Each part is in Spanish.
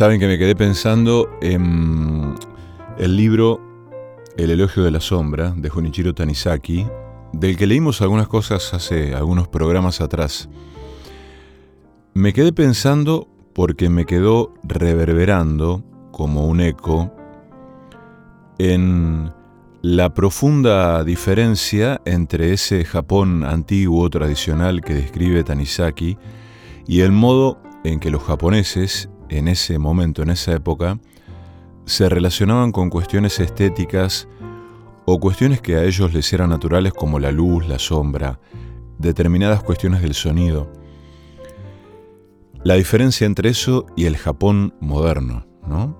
Saben que me quedé pensando en el libro El elogio de la sombra de Junichiro Tanizaki, del que leímos algunas cosas hace algunos programas atrás. Me quedé pensando porque me quedó reverberando como un eco en la profunda diferencia entre ese Japón antiguo tradicional que describe Tanizaki y el modo en que los japoneses en ese momento, en esa época, se relacionaban con cuestiones estéticas o cuestiones que a ellos les eran naturales como la luz, la sombra, determinadas cuestiones del sonido. La diferencia entre eso y el Japón moderno, ¿no?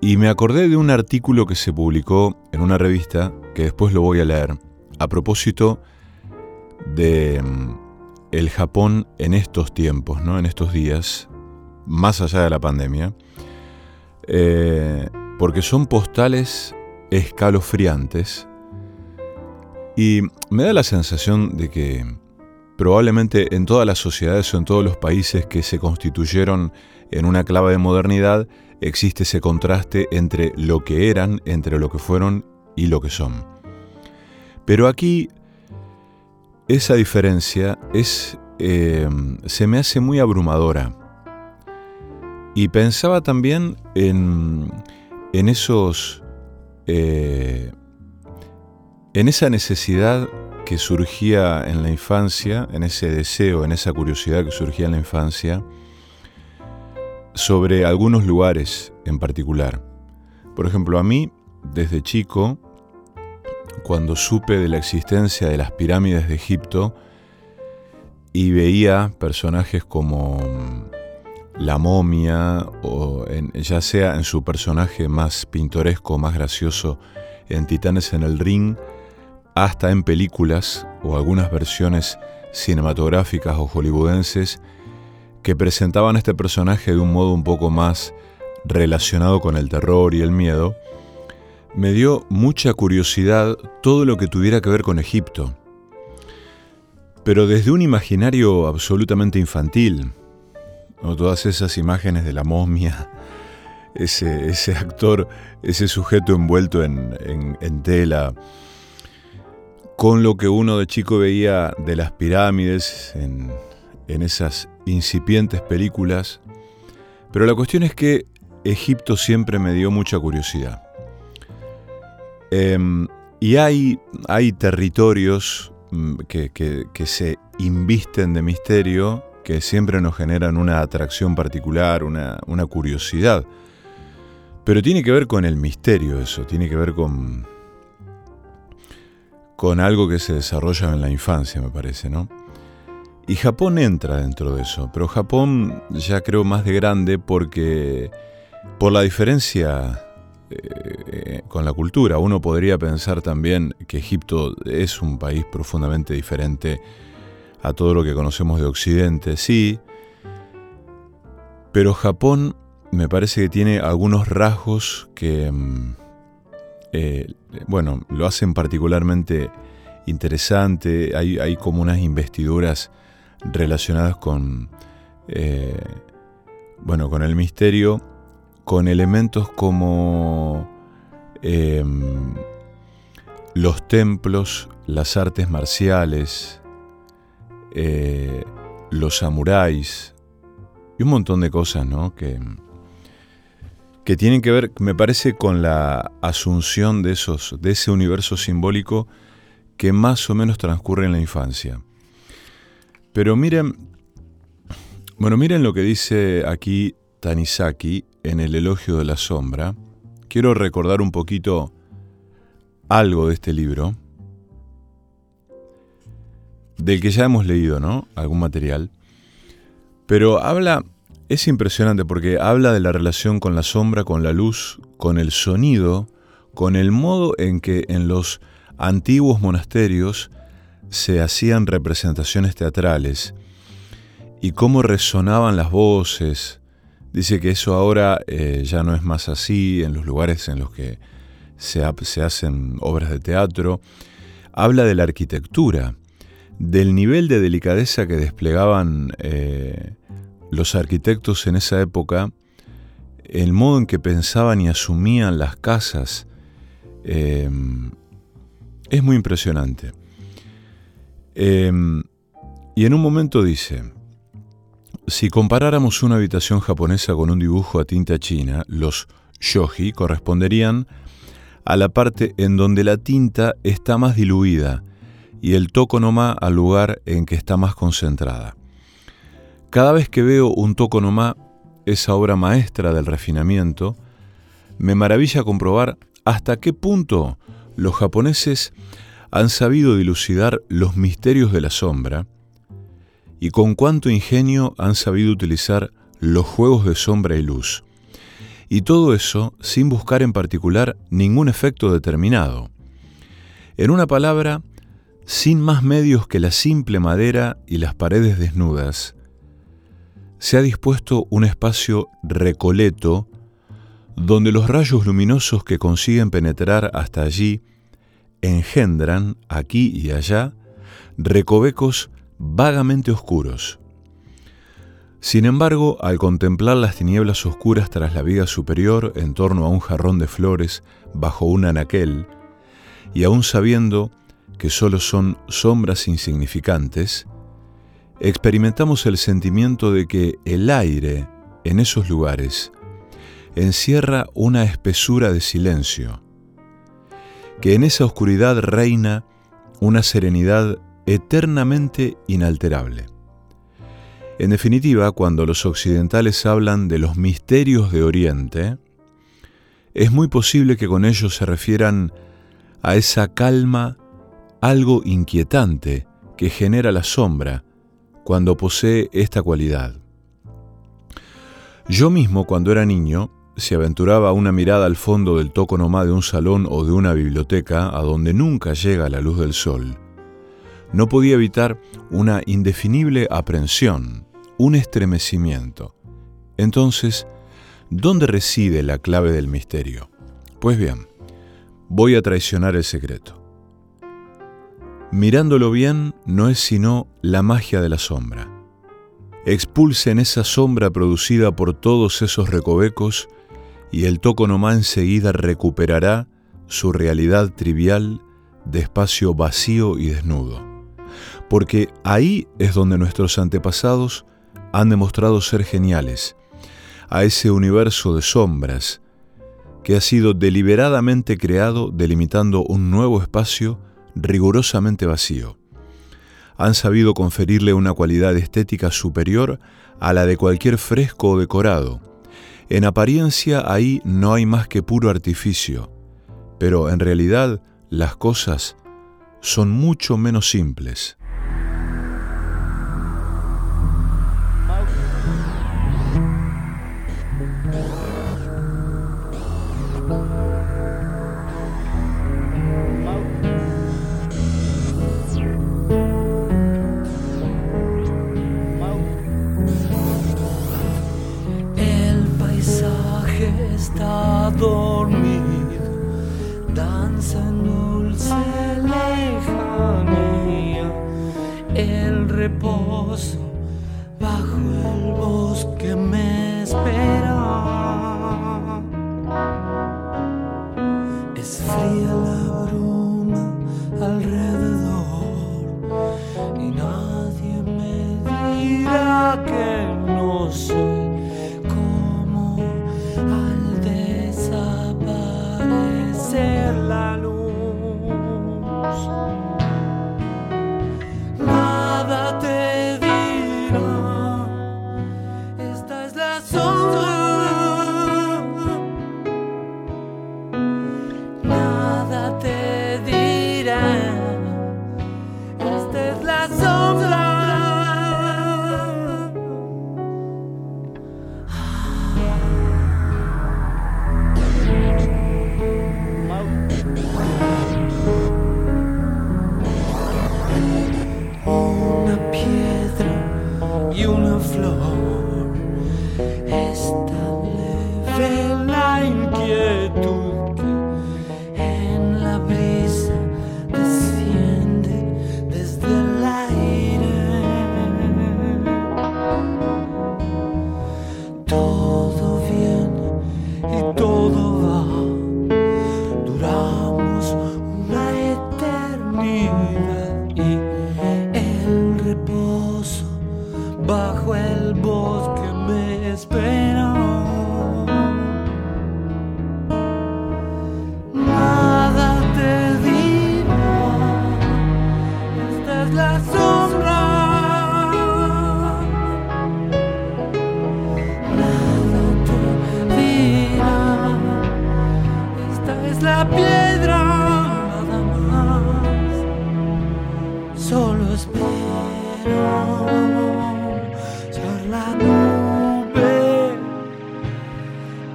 Y me acordé de un artículo que se publicó en una revista, que después lo voy a leer, a propósito de mm, el Japón en estos tiempos, ¿no? en estos días, más allá de la pandemia, eh, porque son postales escalofriantes y me da la sensación de que probablemente en todas las sociedades o en todos los países que se constituyeron en una clave de modernidad existe ese contraste entre lo que eran, entre lo que fueron y lo que son. Pero aquí esa diferencia es, eh, se me hace muy abrumadora. Y pensaba también en, en esos... Eh, en esa necesidad que surgía en la infancia, en ese deseo, en esa curiosidad que surgía en la infancia, sobre algunos lugares en particular. Por ejemplo, a mí, desde chico, cuando supe de la existencia de las pirámides de Egipto y veía personajes como mm, la momia, o ya sea en su personaje más pintoresco, más gracioso, en Titanes en el Ring, hasta en películas o algunas versiones cinematográficas o hollywoodenses que presentaban a este personaje de un modo un poco más relacionado con el terror y el miedo, me dio mucha curiosidad todo lo que tuviera que ver con Egipto, pero desde un imaginario absolutamente infantil, todas esas imágenes de la momia, ese, actor, ese sujeto envuelto en, tela, con lo que uno de chico veía de las pirámides en esas incipientes películas, pero la cuestión es que Egipto siempre me dio mucha curiosidad. Em, y hay, hay territorios mm, que, se invisten de misterio que siempre nos generan una atracción particular, una, curiosidad. Pero tiene que ver con el misterio eso, tiene que ver con, con algo que se desarrolla en la infancia, me parece, ¿no? Y Japón entra dentro de eso, pero Japón ya creo más de grande porque por la diferencia eh, con la cultura. Uno podría pensar también que Egipto es un país profundamente diferente a todo lo que conocemos de Occidente, sí, pero Japón me parece que tiene algunos rasgos que, mm, eh, bueno, lo hacen particularmente interesante. Hay, hay, como unas investiduras relacionadas con, eh, bueno, con el misterio con elementos como em, los templos, las artes marciales, eh, los samuráis y un montón de cosas, ¿no? Que, que tienen que ver, me parece, con la asunción de, esos, de ese universo simbólico que más o menos transcurre en la infancia. Pero miren, bueno, miren lo que dice aquí Tanizaki en el elogio de la sombra, quiero recordar un poquito algo de este libro, del que ya hemos leído, ¿no? Algún material. Pero habla, es impresionante porque habla de la relación con la sombra, con la luz, con el sonido, con el modo en que en los antiguos monasterios se hacían representaciones teatrales y cómo resonaban las voces, Dice que eso ahora eh, ya no es más así en los lugares en los que se, hacen obras de teatro. Habla de la arquitectura, del nivel de delicadeza que desplegaban eh, los arquitectos en esa época, el modo en que pensaban y asumían las casas, em, es muy impresionante. Em, y en un momento dice, si comparáramos una habitación japonesa con un dibujo a tinta china, los shoji corresponderían a la parte en donde la tinta está más diluida y el tokonoma al lugar en que está más concentrada. Cada vez que veo un tokonoma, esa obra maestra del refinamiento, me maravilla comprobar hasta qué punto los japoneses han sabido dilucidar los misterios de la sombra y con cuánto ingenio han sabido utilizar los juegos de sombra y luz. Y todo eso sin buscar en particular ningún efecto determinado. En una palabra, sin más medios que la simple madera y las paredes desnudas, se ha dispuesto un espacio recoleto donde los rayos luminosos que consiguen penetrar hasta allí engendran, aquí y allá, recovecos vagamente oscuros. Sin embargo, al contemplar las tinieblas oscuras tras la viga superior en torno a un jarrón de flores bajo un anaquel, y aún sabiendo que solo son sombras insignificantes, experimentamos el sentimiento de que el aire en esos lugares encierra una espesura de silencio, que en esa oscuridad reina una serenidad eternamente inalterable. En definitiva, cuando los occidentales hablan de los misterios de Oriente, es muy posible que con ellos se refieran a esa calma algo inquietante que genera la sombra cuando posee esta cualidad. Yo mismo, cuando era niño, si aventuraba una mirada al fondo del toconoma de un salón o de una biblioteca a donde nunca llega la luz del sol, no podía evitar una indefinible aprensión, un estremecimiento. Entonces, ¿dónde reside la clave del misterio? Pues bien, voy a traicionar el secreto. Mirándolo bien no es sino la magia de la sombra. Expulsen esa sombra producida por todos esos recovecos y el toconoma enseguida recuperará su realidad trivial de espacio vacío y desnudo. Porque ahí es donde nuestros antepasados han demostrado ser geniales, a ese universo de sombras que ha sido deliberadamente creado delimitando un nuevo espacio rigurosamente vacío. Han sabido conferirle una cualidad estética superior a la de cualquier fresco o decorado. En apariencia ahí no hay más que puro artificio, pero en realidad las cosas son mucho menos simples. Dormido, danza en dulce lejanía, el reposo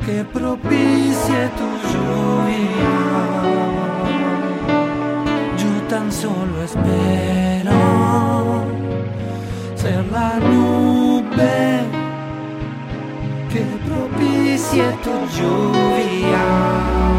que propicie tu lluvia. Yo tan solo espero ser la nube que propicie tu lluvia.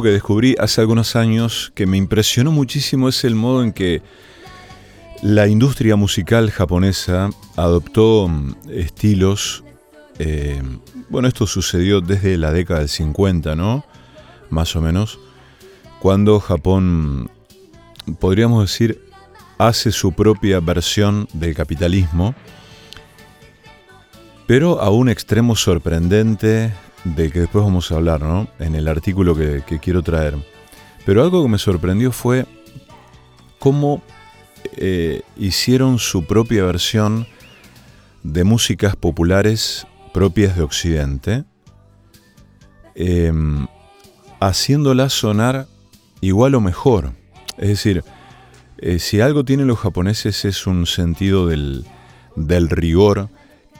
Que descubrí hace algunos años que me impresionó muchísimo es el modo en que la industria musical japonesa adoptó mm, estilos. eh, bueno, esto sucedió desde la década del 50, ¿no? Más o menos. Cuando Japón, mm, podríamos decir, hace su propia versión del capitalismo, pero a un extremo sorprendente del que después vamos a hablar, ¿no? En el artículo que, quiero traer. Pero algo que me sorprendió fue cómo eh, hicieron su propia versión de músicas populares propias de Occidente, eh, haciéndolas sonar igual o mejor. Es decir, eh, si algo tienen los japoneses es un sentido del, del rigor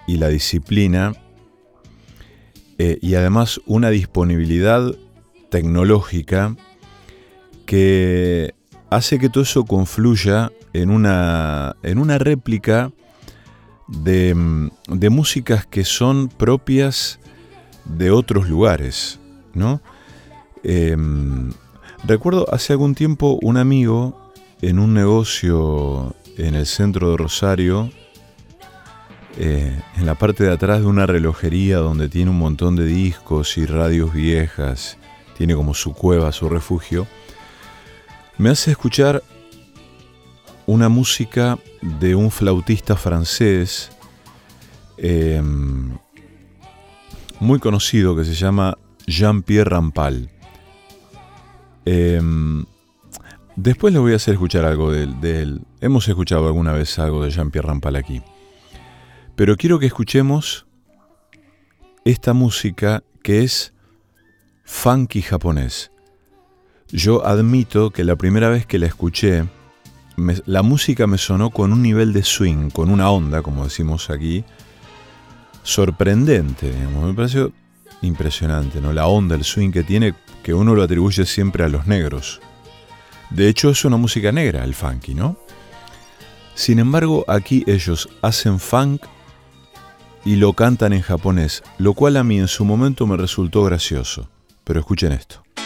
y la disciplina, eh, y además una disponibilidad tecnológica que hace que todo eso confluya en una, en una réplica de, mm, de músicas que son propias de otros lugares, ¿no? Em, recuerdo hace algún tiempo un amigo en un negocio en el centro de Rosario, eh, en la parte de atrás de una relojería donde tiene un montón de discos y radios viejas, tiene como su cueva, su refugio, me hace escuchar una música de un flautista francés eh, muy conocido que se llama Jean-Pierre Rampal. Eh, después le voy a hacer escuchar algo de él. Hemos escuchado alguna vez algo de Jean-Pierre Rampal aquí. Pero quiero que escuchemos esta música que es funky japonés. Yo admito que la primera vez que la escuché, la música me sonó con un nivel de swing, con una onda, como decimos aquí, sorprendente. Me pareció impresionante, ¿no? La onda, el swing que tiene, que uno lo atribuye siempre a los negros. De hecho, es una música negra, el funky, ¿no? Sin embargo, aquí ellos hacen funk y lo cantan en japonés, lo cual a mí en su momento me resultó gracioso. Pero escuchen esto.「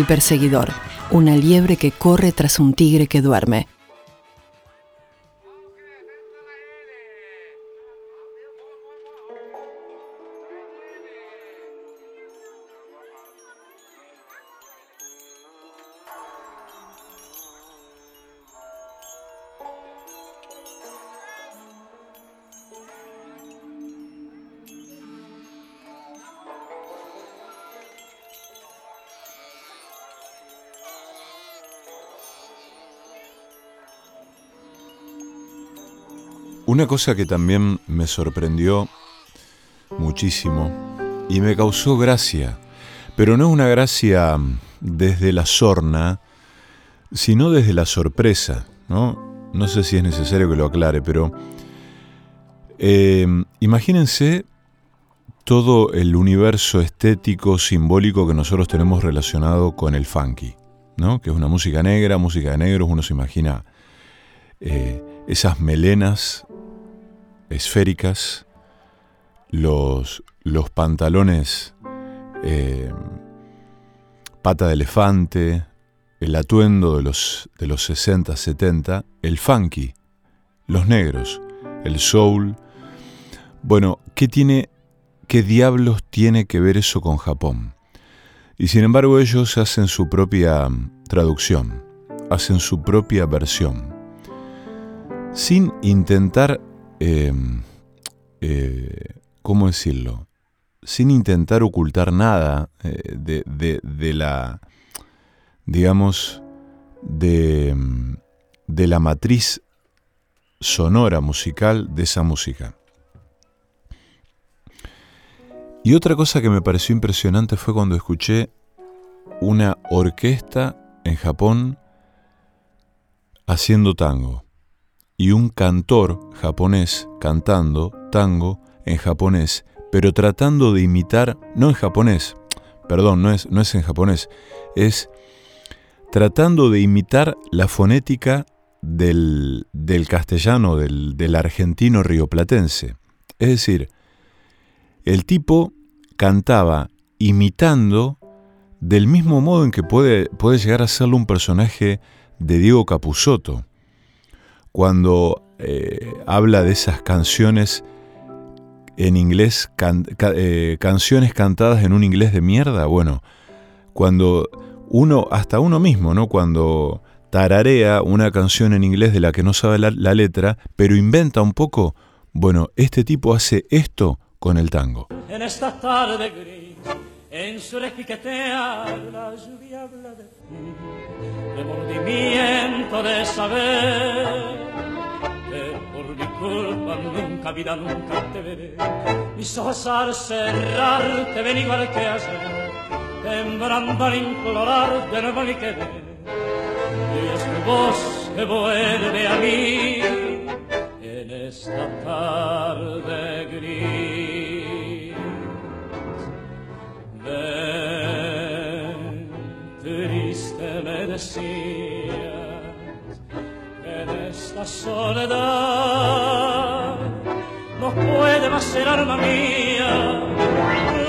El perseguidor, una liebre que corre tras un tigre que duerme. Una cosa que también me sorprendió muchísimo y me causó gracia, pero no una gracia desde la sorna, sino desde la sorpresa, ¿no? No sé si es necesario que lo aclare, pero eh, imagínense todo el universo estético, simbólico que nosotros tenemos relacionado con el funky, ¿no? Que es una música negra, música de negros, uno se imagina eh, esas melenas esféricas, los, los pantalones eh, pata de elefante, el atuendo de los, de los 60, 70, el funky, los negros, el soul. Bueno, ¿qué tiene, qué diablos tiene que ver eso con Japón? Y sin embargo ellos hacen su propia traducción, hacen su propia versión, sin intentar Em, eh, ¿cómo decirlo? Sin intentar ocultar nada eh, de, la, digamos, de, de la matriz sonora musical de esa música. Y otra cosa que me pareció impresionante fue cuando escuché una orquesta en Japón haciendo tango y un cantor japonés cantando tango en japonés, pero tratando de imitar, no en japonés, perdón, no es, no es en japonés, es tratando de imitar la fonética del, del castellano, del, del, argentino rioplatense. Es decir, el tipo cantaba imitando del mismo modo en que puede, puede llegar a serlo un personaje de Diego Capusotto cuando eh, habla de esas canciones en inglés, eh, canciones cantadas en un inglés de mierda, bueno, cuando uno, hasta uno mismo, ¿no? Cuando tararea una canción en inglés de la que no sabe la, letra, pero inventa un poco, bueno, este tipo hace esto con el tango. En esta tarde en su repiquetear, la lluvia habla de remordimiento de saber que por mi culpa nunca, vida, nunca te veré. Mis ojos al cerrar ven igual que ayer, temblando al implorar de nuevo mi querer. Y es tu voz que vuelve a mí en esta tarde gris. En esta soledad no puede más ser alma mía.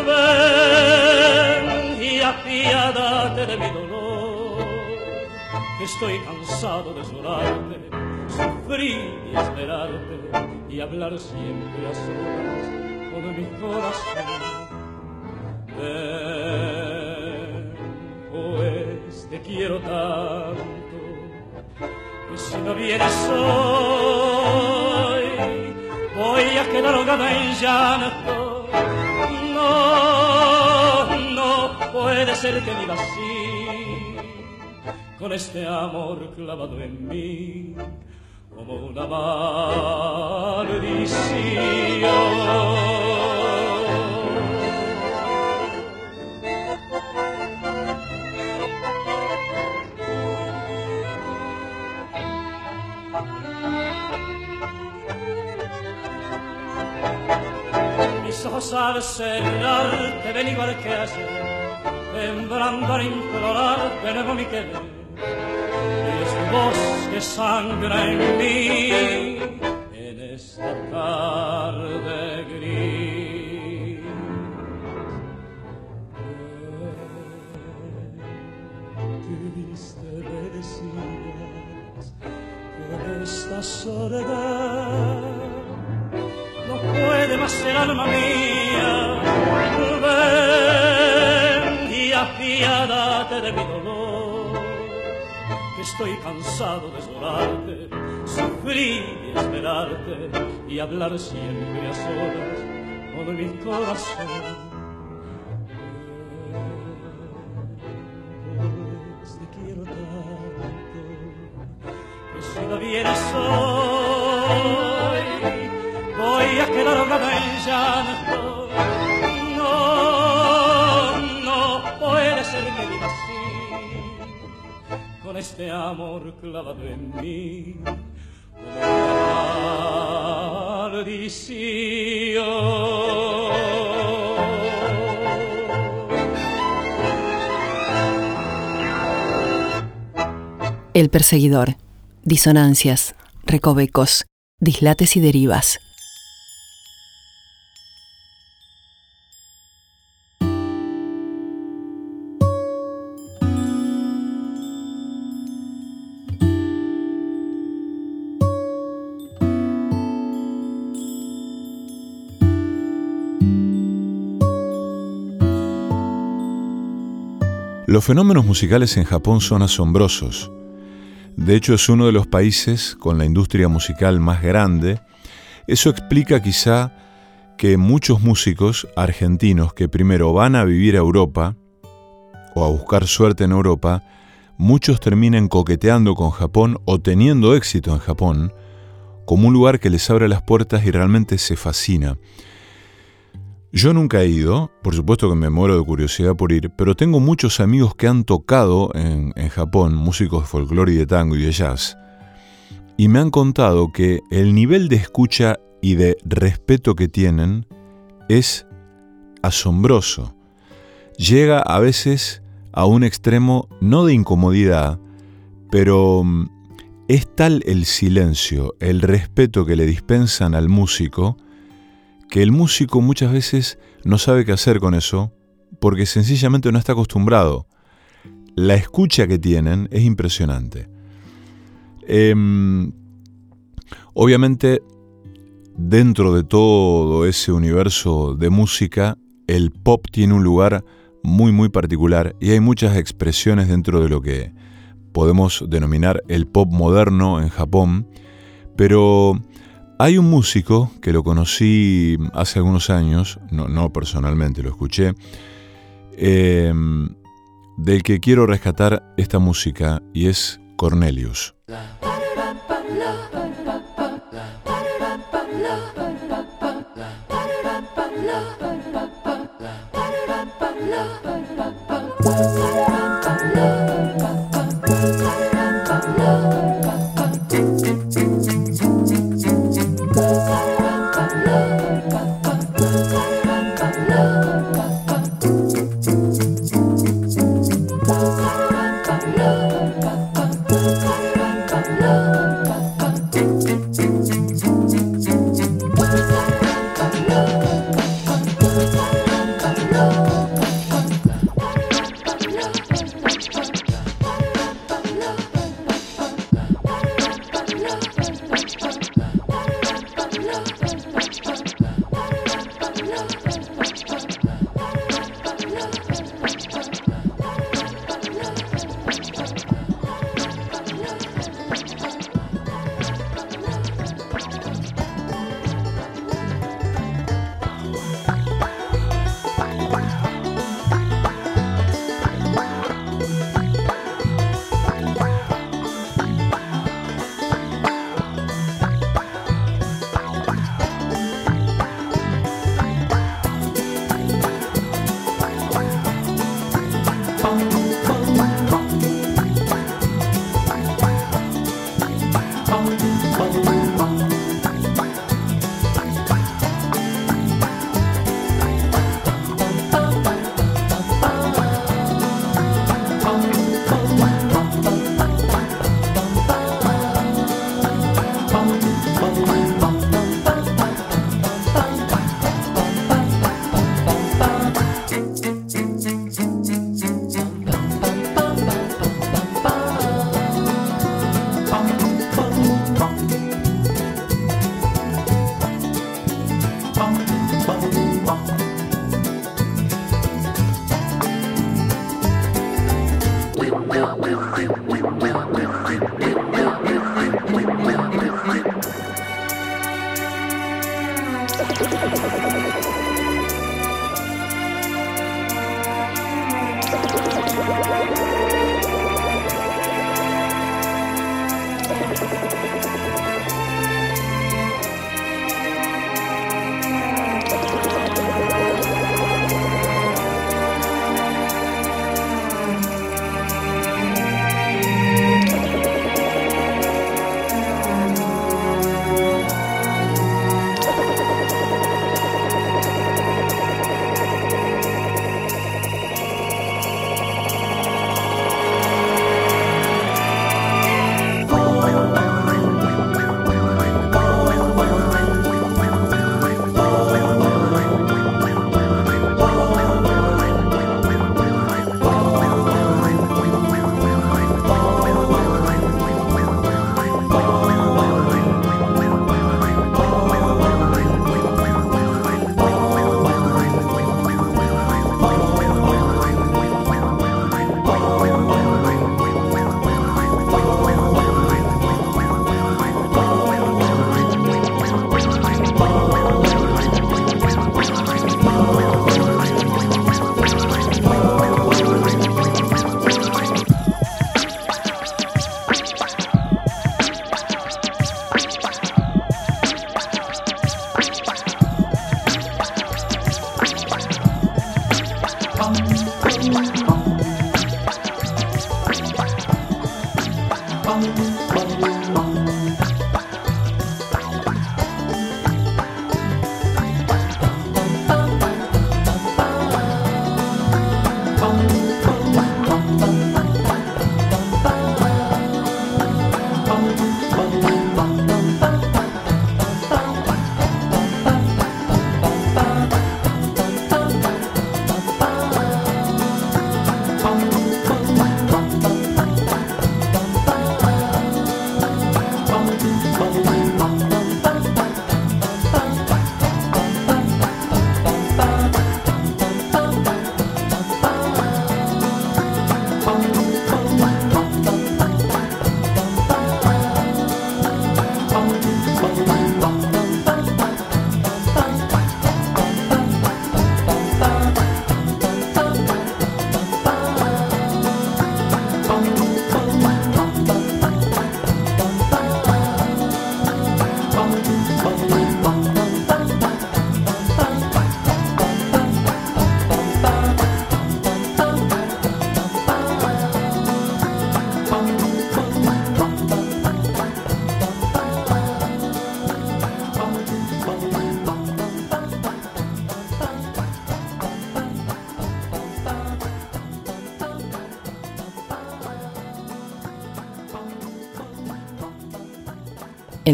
Ven y apiádate de mi dolor, estoy cansado de llorarte, sufrir y esperarte y hablar siempre a solas con mi corazón. Ven, te quiero tanto y si no vienes hoy, voy a quedar ahogada en llanto. No, no puede ser que viva así, con este amor clavado en mí como una maldición. Mis ojos al cerrar te ven igual que ayer, temblando al implorar de nuevo mi querer. Y es tu voz que sangra en mí en esta tarde gris. triste me decías que esta soledad puede más ser alma mía. Ven y apiádate de mi dolor, que estoy cansado de llorarte, sufrir y esperarte y hablar siempre a solas con mi corazón. vienes hoy, No, no puede ser que viva así, con este amor clavado en mí. El perseguidor disonancias, recovecos, dislates y derivas. Los fenómenos musicales en Japón son asombrosos. De hecho, es uno de los países con la industria musical más grande. Eso explica quizá que muchos músicos argentinos que primero van a vivir a Europa o a buscar suerte en Europa, muchos terminan coqueteando con Japón o teniendo éxito en Japón como un lugar que les abre las puertas y realmente se fascina. Yo nunca he ido, por supuesto que me muero de curiosidad por ir, pero tengo muchos amigos que han tocado en, Japón, músicos de folclore y de tango y de jazz, y me han contado que el nivel de escucha y de respeto que tienen es asombroso. Llega a veces a un extremo no de incomodidad, pero mm, es tal el silencio, el respeto que le dispensan al músico, que el músico muchas veces no sabe qué hacer con eso porque sencillamente no está acostumbrado. La escucha que tienen es impresionante. Em, obviamente, dentro de todo ese universo de música, el pop tiene un lugar muy muy particular y hay muchas expresiones dentro de lo que podemos denominar el pop moderno en Japón, pero hay un músico que lo conocí hace algunos años, no, personalmente, lo escuché, em, del que quiero rescatar esta música y es Cornelius.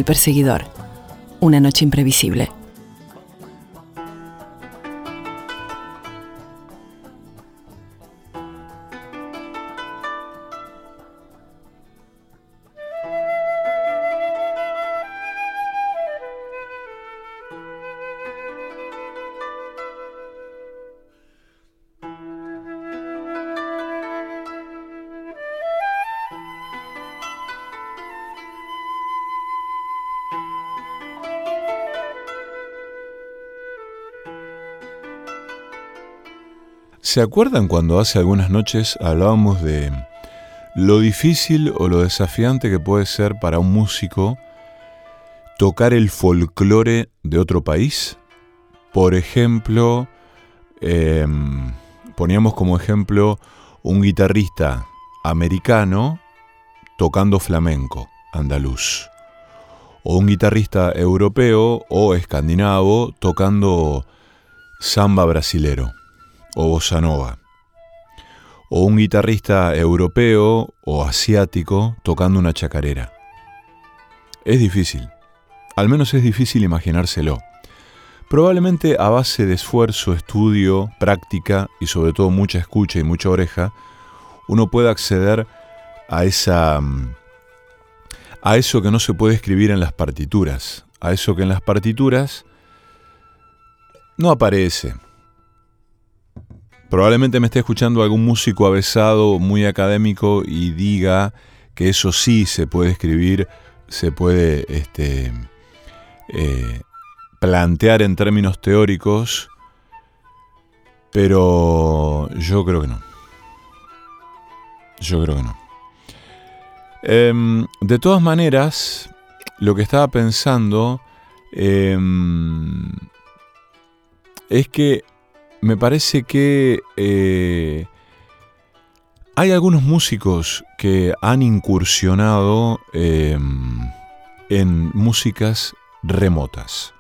Perseguidor. Una noche imprevisible. ¿Se acuerdan cuando hace algunas noches hablábamos de lo difícil o lo desafiante que puede ser para un músico tocar el folclore de otro país? Por ejemplo, em, poníamos como ejemplo un guitarrista americano tocando flamenco andaluz, o un guitarrista europeo o escandinavo tocando samba brasilero o bossa nova, o un guitarrista europeo o asiático tocando una chacarera. Es difícil, al menos es difícil imaginárselo. Probablemente a base de esfuerzo, estudio, práctica y sobre todo mucha escucha y mucha oreja, uno pueda acceder a esa a eso que no se puede escribir en las partituras, a eso que en las partituras no aparece, Probablemente me esté escuchando algún músico avesado, muy académico, y diga que eso sí se puede escribir, se puede este, eh, plantear en términos teóricos, pero yo creo que no. Yo creo que no. Em, de todas maneras, lo que estaba pensando em, es que me parece que eh, hay algunos músicos que han incursionado em, en músicas remotas.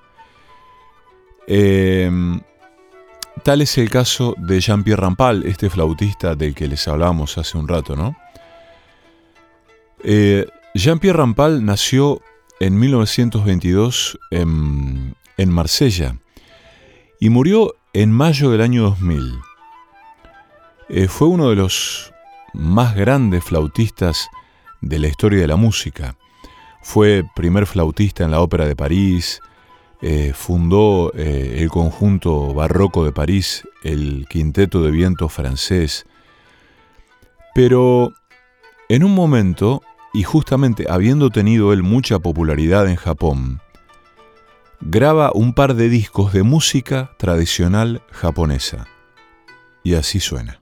tal es el caso de Jean-Pierre Rampal, este flautista del que les hablábamos hace un rato, ¿no? Eh, Jean-Pierre Rampal nació en 1922 en, Marsella y murió en mayo del año 2000. Eh, fue uno de los más grandes flautistas de la historia de la música. Fue primer flautista en la Ópera de París, eh, fundó el conjunto barroco de París, el Quinteto de Viento francés, pero en un momento, y justamente habiendo tenido él mucha popularidad en Japón, graba un par de discos de música tradicional japonesa. Y así suena.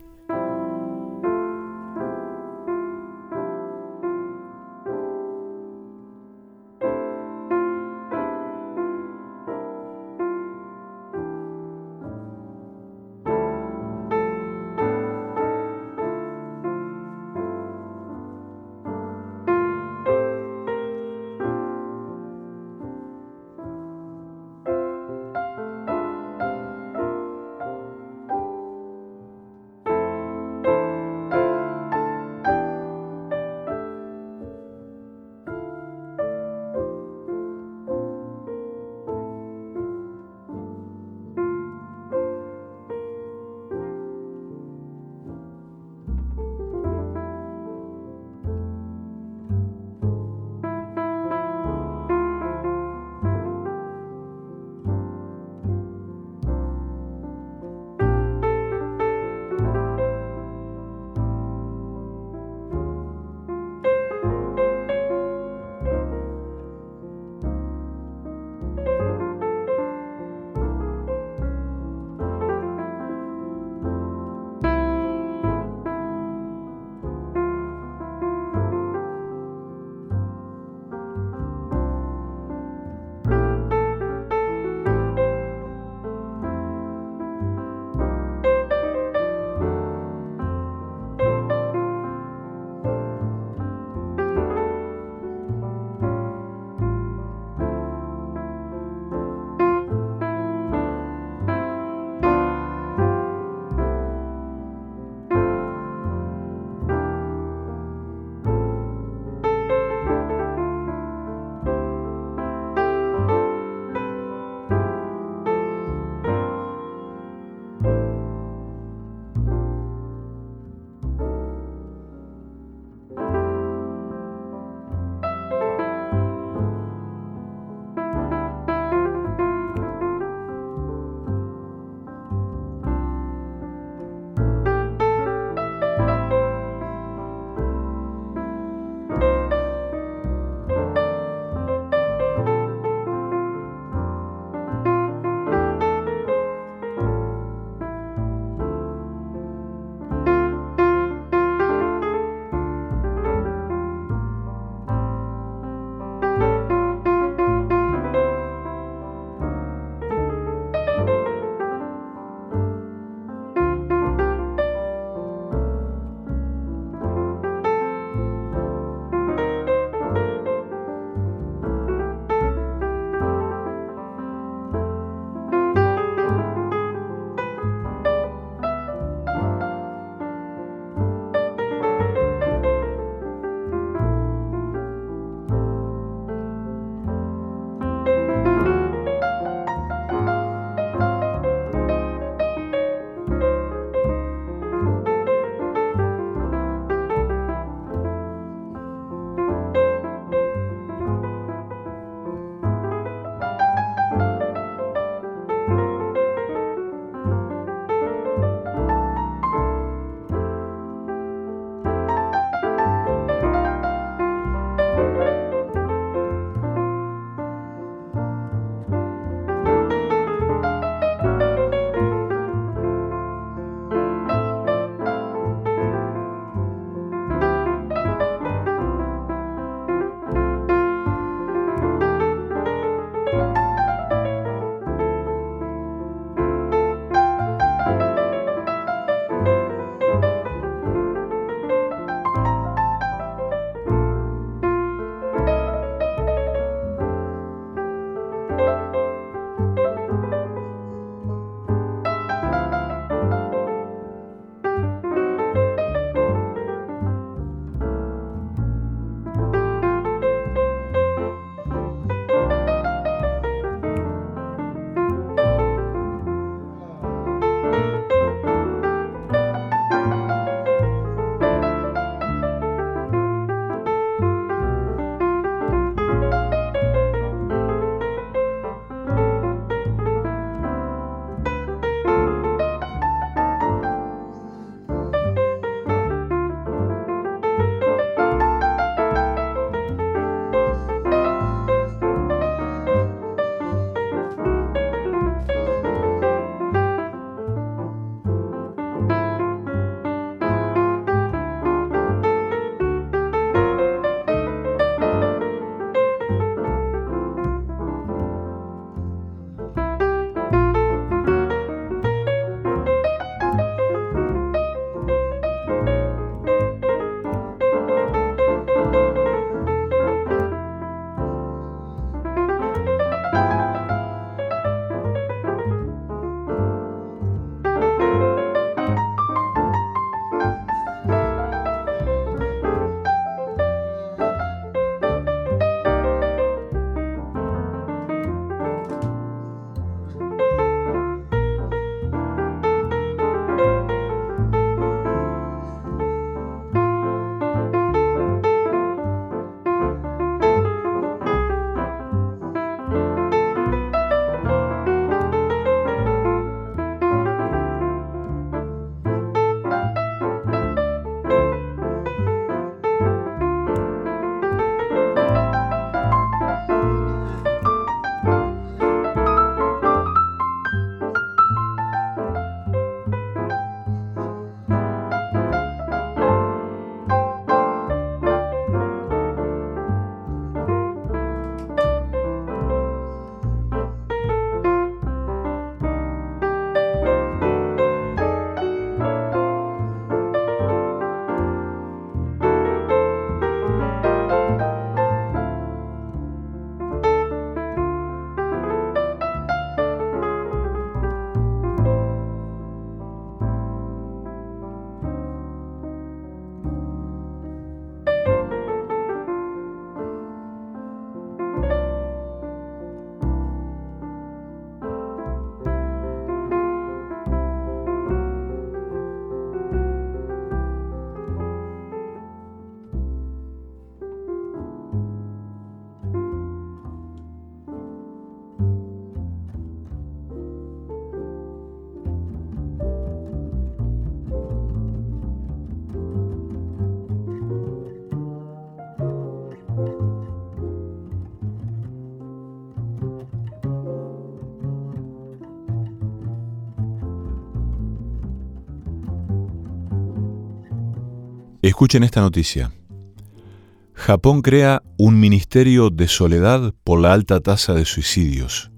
Escuchen esta noticia. Japón crea un ministerio de soledad por la alta tasa de suicidios.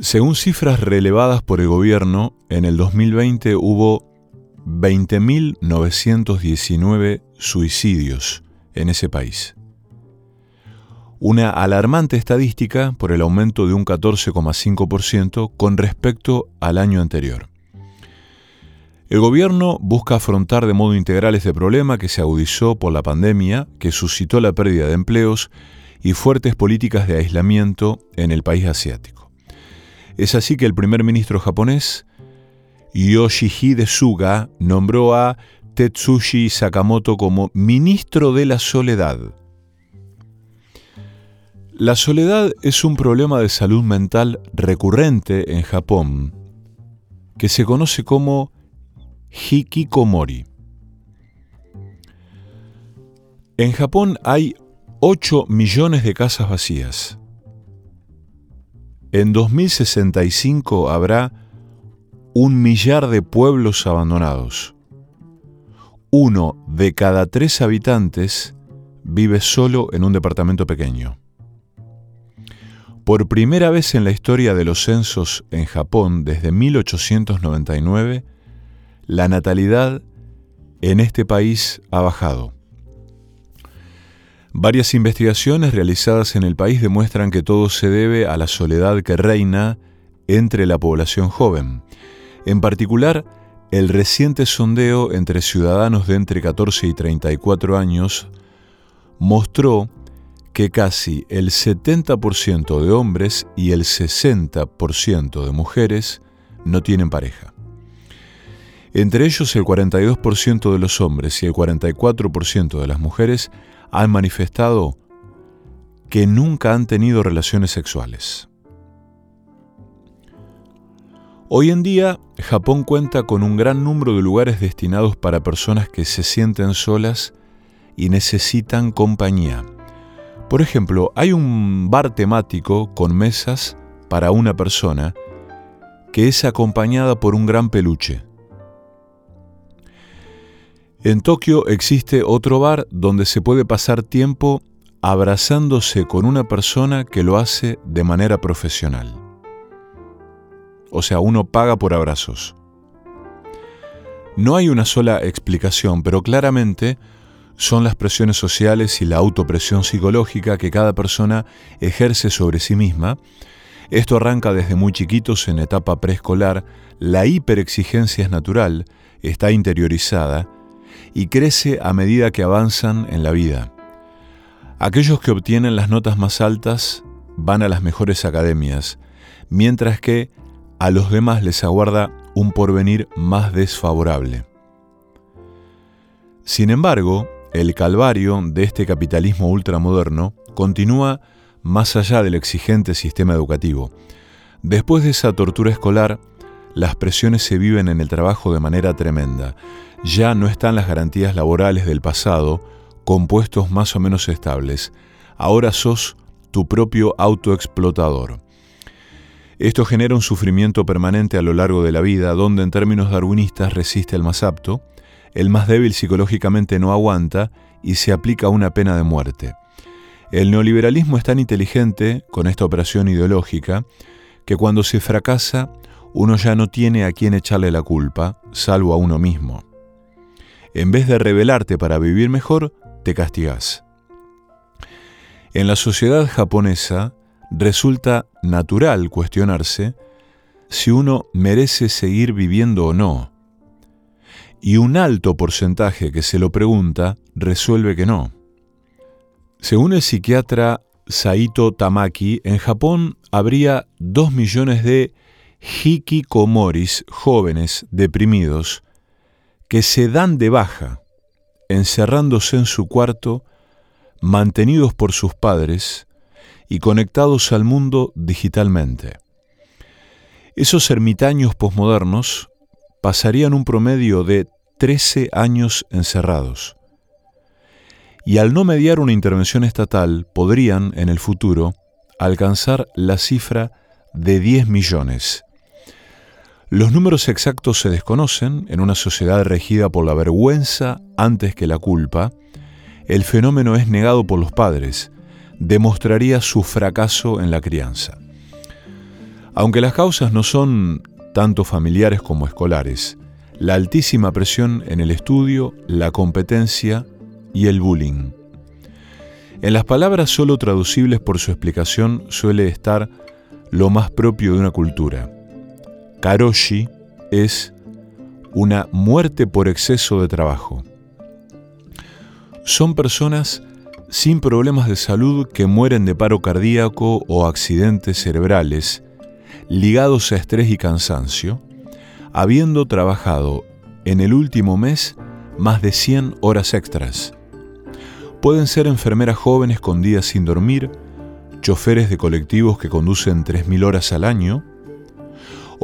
Según cifras relevadas por el gobierno, en el 2020 hubo 20.919 suicidios en ese país. Una alarmante estadística por el aumento de un 14,5% con respecto al año anterior. El gobierno busca afrontar de modo integral este problema que se agudizó por la pandemia, que suscitó la pérdida de empleos y fuertes políticas de aislamiento en el país asiático. Es así que el primer ministro japonés, Yoshihide Suga, nombró a Tetsushi Sakamoto como ministro de la soledad. La soledad es un problema de salud mental recurrente en Japón, que se conoce como hikikomori. En Japón hay 8 millones de casas vacías. En 2065 habrá un millar de pueblos abandonados. Uno de cada tres habitantes vive solo en un departamento pequeño. Por primera vez en la historia de los censos en Japón desde 1899, la natalidad en este país ha bajado. Varias investigaciones realizadas en el país demuestran que todo se debe a la soledad que reina entre la población joven. En particular, el reciente sondeo entre ciudadanos de entre 14 y 34 años mostró que casi el 70% de hombres y el 60% de mujeres no tienen pareja. Entre ellos, el 42% de los hombres y el 44% de las mujeres han manifestado que nunca han tenido relaciones sexuales. Hoy en día, Japón cuenta con un gran número de lugares destinados para personas que se sienten solas y necesitan compañía. Por ejemplo, hay un bar temático con mesas para una persona que es acompañada por un gran peluche. En Tokio existe otro bar donde se puede pasar tiempo abrazándose con una persona que lo hace de manera profesional. O sea, uno paga por abrazos. No hay una sola explicación, pero claramente son las presiones sociales y la autopresión psicológica que cada persona ejerce sobre sí misma. Esto arranca desde muy chiquitos en etapa preescolar, la hiperexigencia es natural, está interiorizada, y crece a medida que avanzan en la vida. Aquellos que obtienen las notas más altas van a las mejores academias, mientras que a los demás les aguarda un porvenir más desfavorable. Sin embargo, el calvario de este capitalismo ultramoderno continúa más allá del exigente sistema educativo. Después de esa tortura escolar, las presiones se viven en el trabajo de manera tremenda ya no están las garantías laborales del pasado con puestos más o menos estables. Ahora sos tu propio autoexplotador. Esto genera un sufrimiento permanente a lo largo de la vida, donde en términos darwinistas resiste el más apto, el más débil psicológicamente no aguanta y se aplica una pena de muerte. El neoliberalismo es tan inteligente con esta operación ideológica que cuando se fracasa uno ya no tiene a quién echarle la culpa, salvo a uno mismo. En vez de rebelarte para vivir mejor, te castigas. En la sociedad japonesa resulta natural cuestionarse si uno merece seguir viviendo o no. Y un alto porcentaje que se lo pregunta resuelve que no. Según el psiquiatra Saito Tamaki, en Japón habría dos millones de hikikomoris jóvenes deprimidos que se dan de baja, encerrándose en su cuarto, mantenidos por sus padres y conectados al mundo digitalmente. Esos ermitaños posmodernos pasarían un promedio de 13 años encerrados. Y al no mediar una intervención estatal, podrían, en el futuro, alcanzar la cifra de 10 millones Los números exactos se desconocen en una sociedad regida por la vergüenza antes que la culpa. El fenómeno es negado por los padres. Demostraría su fracaso en la crianza. Aunque las causas no son tanto familiares como escolares, la altísima presión en el estudio, la competencia y el bullying. En las palabras solo traducibles por su explicación suele estar lo más propio de una cultura Karoshi es una muerte por exceso de trabajo. Son personas sin problemas de salud que mueren de paro cardíaco o accidentes cerebrales ligados a estrés y cansancio, habiendo trabajado en el último mes más de 100 horas extras. Pueden ser enfermeras jóvenes con días sin dormir, choferes de colectivos que conducen 3.000 horas al año,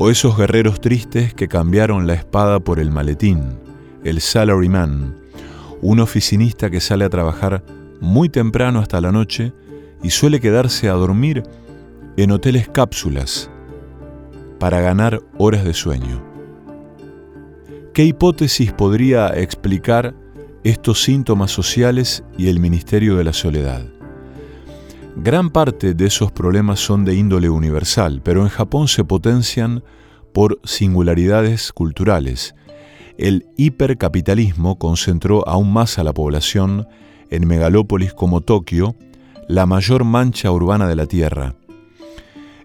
o esos guerreros tristes que cambiaron la espada por el maletín, el salaryman, un oficinista que sale a trabajar muy temprano hasta la noche y suele quedarse a dormir en hoteles cápsulas para ganar horas de sueño. ¿Qué hipótesis podría explicar estos síntomas sociales y el Ministerio de la Soledad? Gran parte de esos problemas son de índole universal, pero en Japón se potencian por singularidades culturales. El hipercapitalismo concentró aún más a la población en megalópolis como Tokio, la mayor mancha urbana de la Tierra.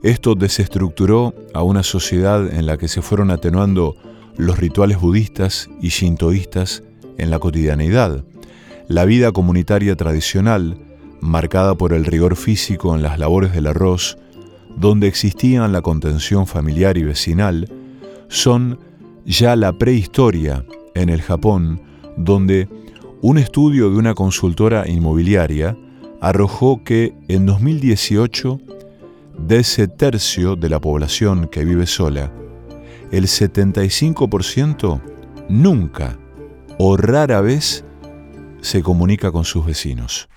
Esto desestructuró a una sociedad en la que se fueron atenuando los rituales budistas y shintoístas en la cotidianeidad. La vida comunitaria tradicional, marcada por el rigor físico en las labores del arroz, donde existían la contención familiar y vecinal, son ya la prehistoria en el Japón, donde un estudio de una consultora inmobiliaria arrojó que en 2018, de ese tercio de la población que vive sola, el 75% nunca o rara vez se comunica con sus vecinos.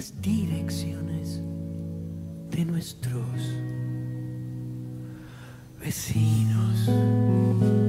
Dentro tuyo van algún